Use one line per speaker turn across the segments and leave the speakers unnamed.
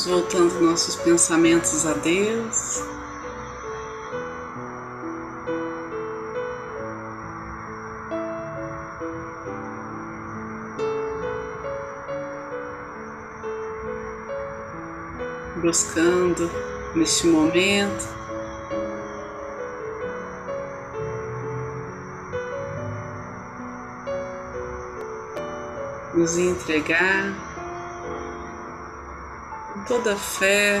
Vamos voltando nossos pensamentos a Deus. Buscando neste momento nos entregar toda fé,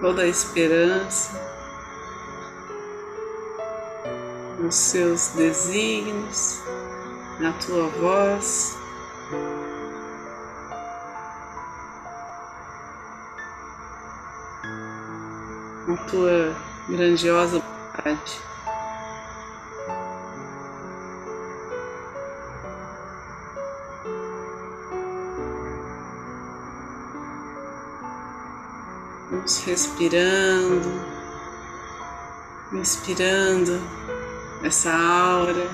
toda esperança nos seus desígnios, na tua voz. Na tua grandiosa vontade. Vamos respirando, inspirando essa aura,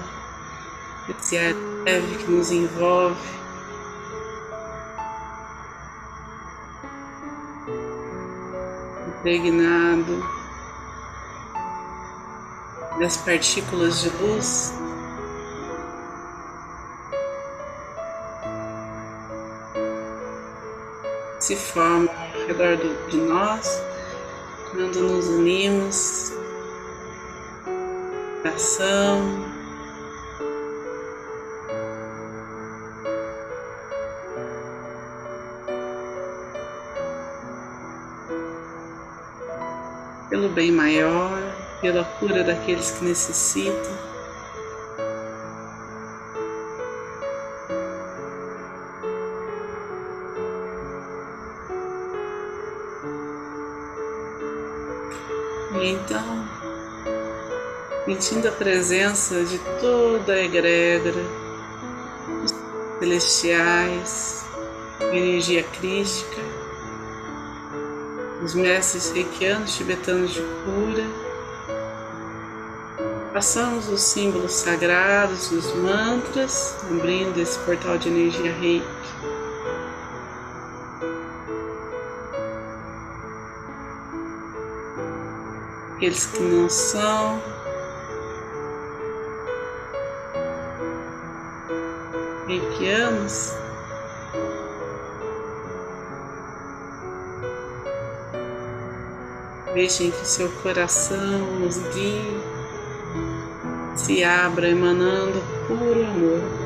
esse ar leve que nos envolve. Impregnado das partículas de luz se formam redor do, de nós, quando nos unimos, ação. Pelo bem maior, pela cura daqueles que necessitam. Sentindo a presença de toda a egrégora, os celestiais, energia crística, os mestres reikianos tibetanos de cura, passamos os símbolos sagrados, os mantras, abrindo esse portal de energia reiki. aqueles que não são. Reikianos. Deixem que seu coração nos guie, se abra emanando puro amor.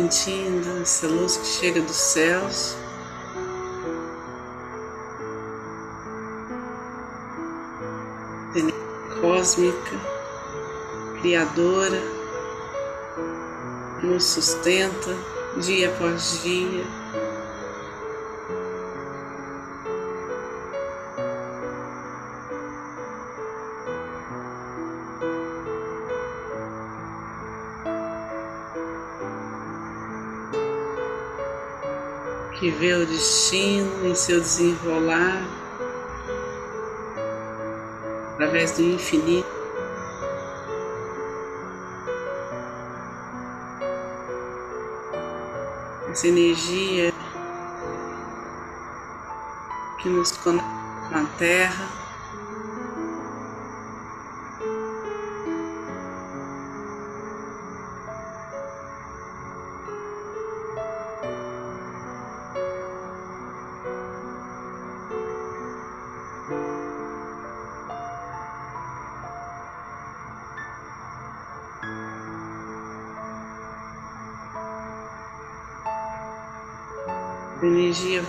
sentindo essa luz que chega dos céus. Cósmica, Criadora, nos sustenta dia após dia. Vê o destino em seu desenrolar através do infinito. Essa energia que nos conecta com a Terra.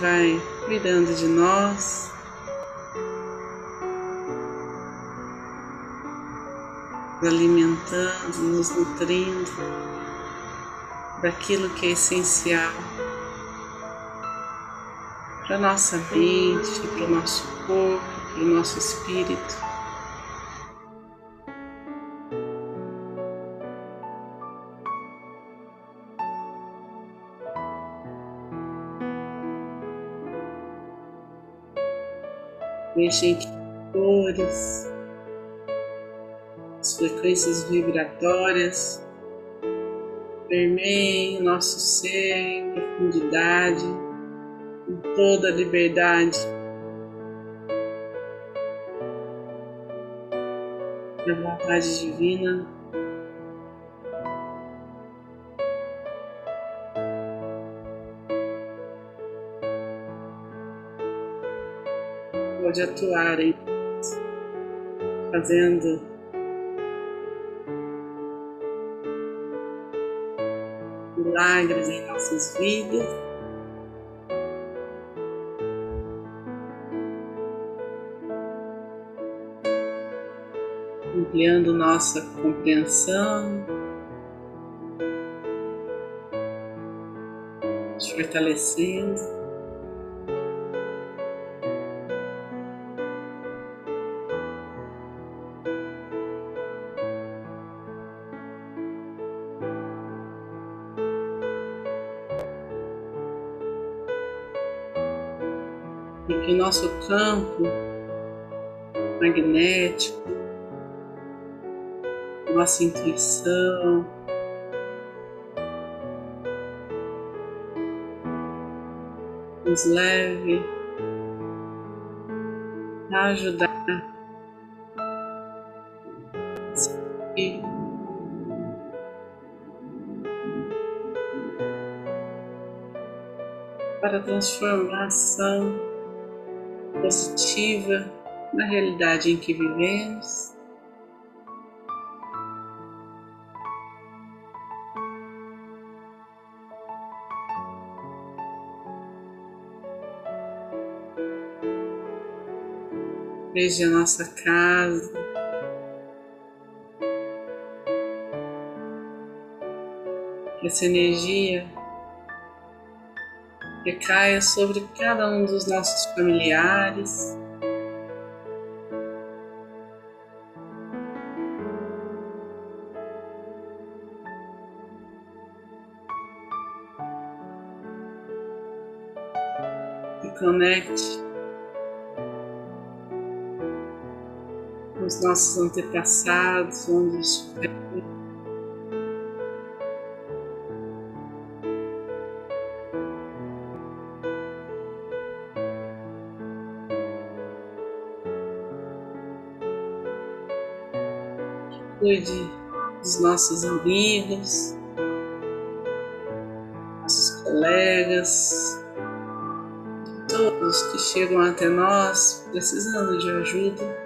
Vai cuidando de nós. Nos alimentando, nos nutrindo daquilo que é essencial para nossa mente, para o nosso corpo, para o nosso espírito. Deixem que cores, as frequências vibratórias permeiem nosso ser em profundidade, com toda a liberdade. Da vontade divina pode atuar em fazendo milagres em nossas vidas. Ampliando nossa compreensão, fortalecendo. Nosso campo magnético, nossa intuição, nos leve a ajudar. Para a transformação positiva na realidade em que vivemos. Veja a nossa casa, essa energia recaia sobre cada um dos nossos familiares. E conecte os nossos antepassados, onde estiver. Cuide dos nossos amigos, nossos colegas, todos que chegam até nós precisando de ajuda.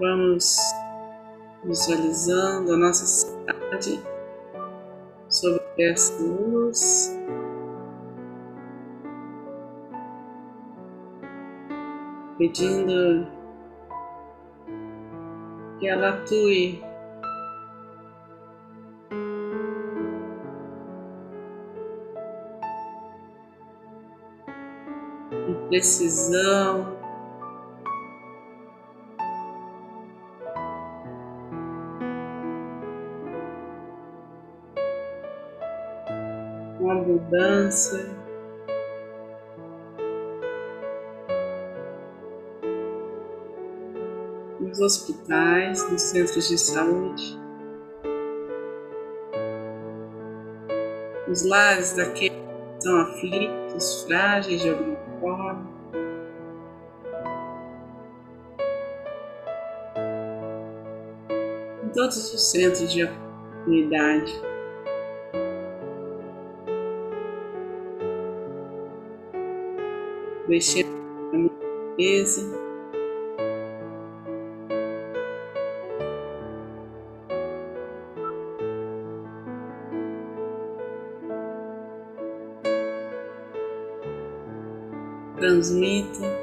Vamos visualizando a nossa cidade sobre essa luz. Pedindo que ela atue precisão, abundância. nos hospitais, nos centros de saúde, nos lares daqueles que são aflitos, frágeis de alguma forma. Em todos os centros de comunidade. Mexer na mesa. transmita.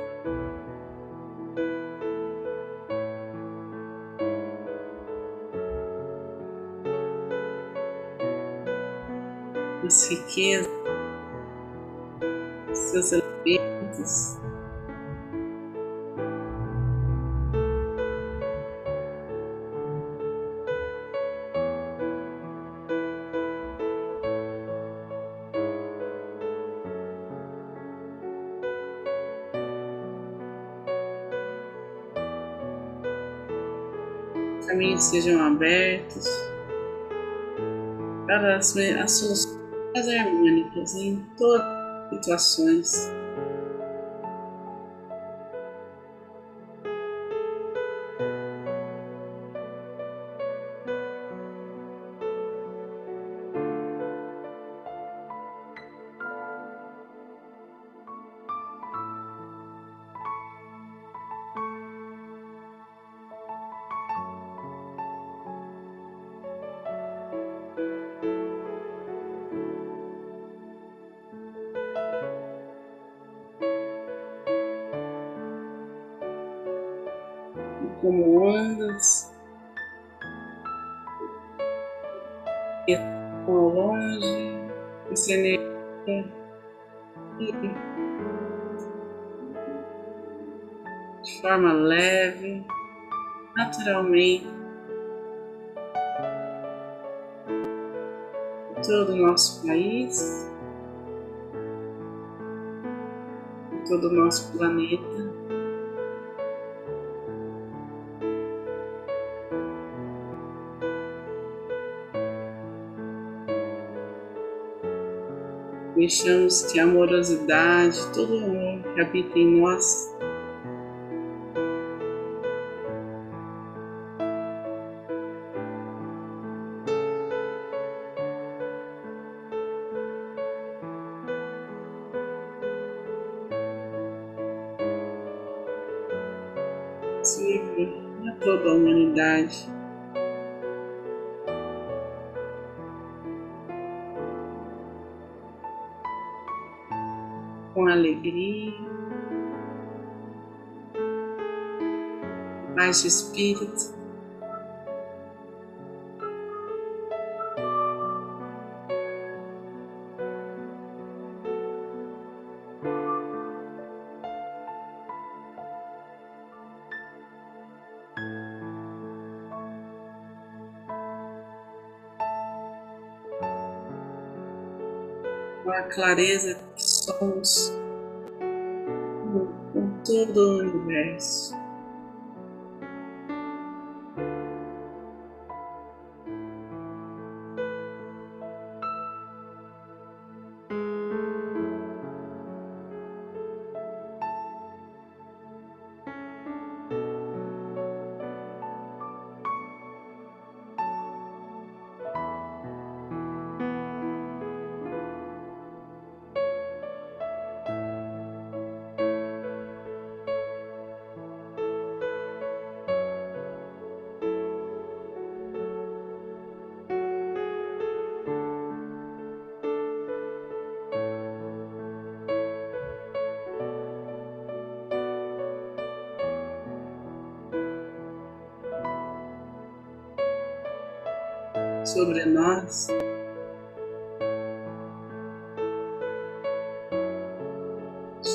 As riquezas, seus caminhos sejam abertos para as, as soluções harmônicas em todas as situações. Como ondas, e longe, essa energia. De forma leve, naturalmente, todo o nosso país, todo o nosso planeta. Deixamos que a amorosidade, todo o amor que habita em nós, sirva a toda a humanidade. Alegria, paz de espírito. Com a clareza que somos com todo o universo. Sobre nós.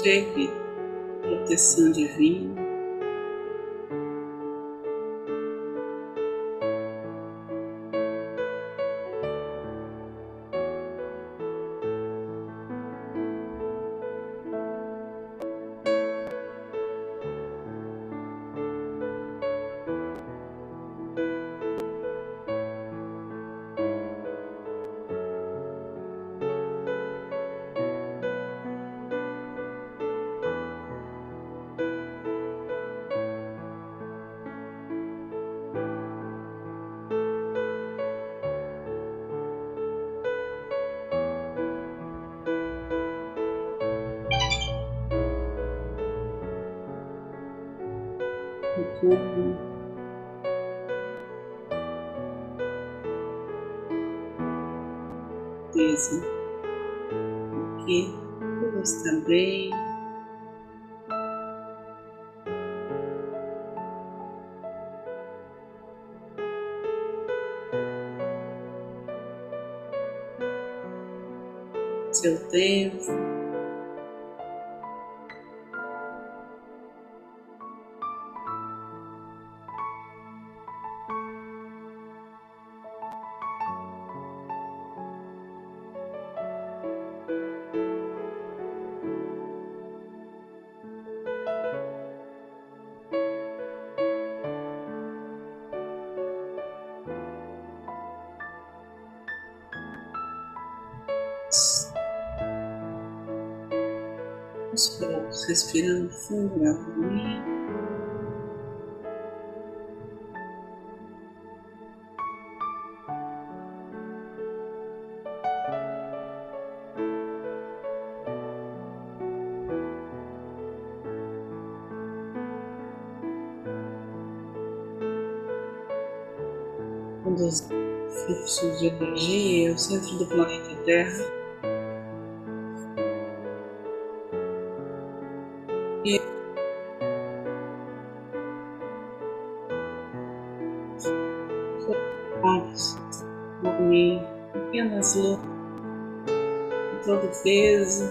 Chegue proteção divina. Como. Certeza que tudo está bem. Seu tempo. Aos respirando fundo novamente. quando os fluxos de energia, o centro do planeta Terra, dormir apenas luz, todo peso.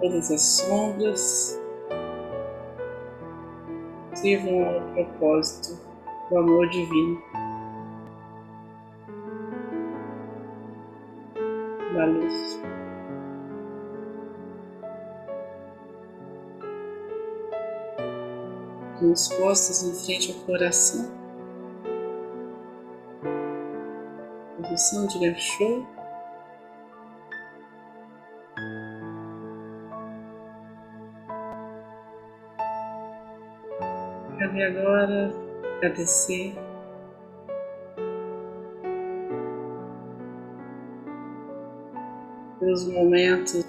Todas as sombras sirvam ao propósito do amor divino. Da luz. mãos postas em frente ao coração. Posição de gachô. Cabe agora agradecer pelos momentos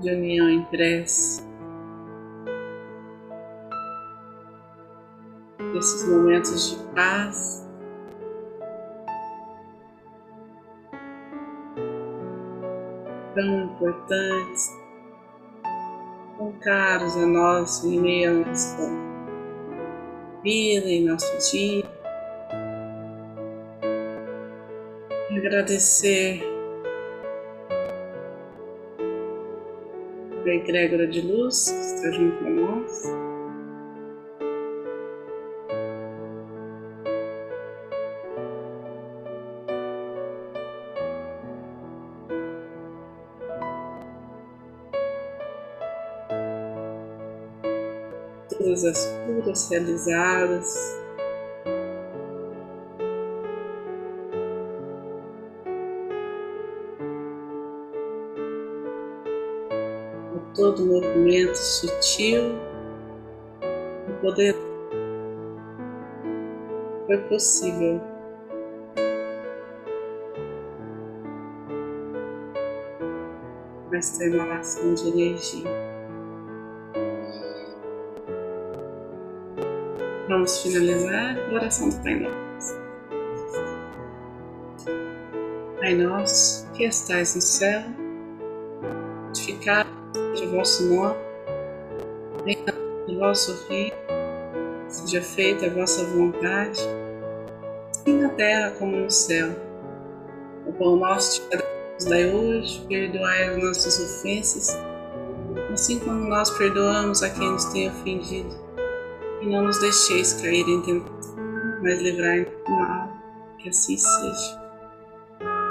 de união em prece. desses momentos de paz. Tão importantes, tão caros a nós em meio à nossa vida, em nosso dia. Agradecer a egrégora de luz que está junto a nós. Todas as curas realizadas. todo movimento sutil e poder foi possível. Esta emanação de energia. Vamos finalizar a oração do Pai Nosso. Pai Nosso, que estais no céu, santificado seja o vosso nome, venha o vosso reino, seja feita a vossa vontade, assim na terra como no céu. O pão nosso nos dai hoje, perdoai as nossas ofensas, assim como nós perdoamos a quem nos tem ofendido e não nos deixeis cair em tentação, mas livrai-nos do mal, que assim seja.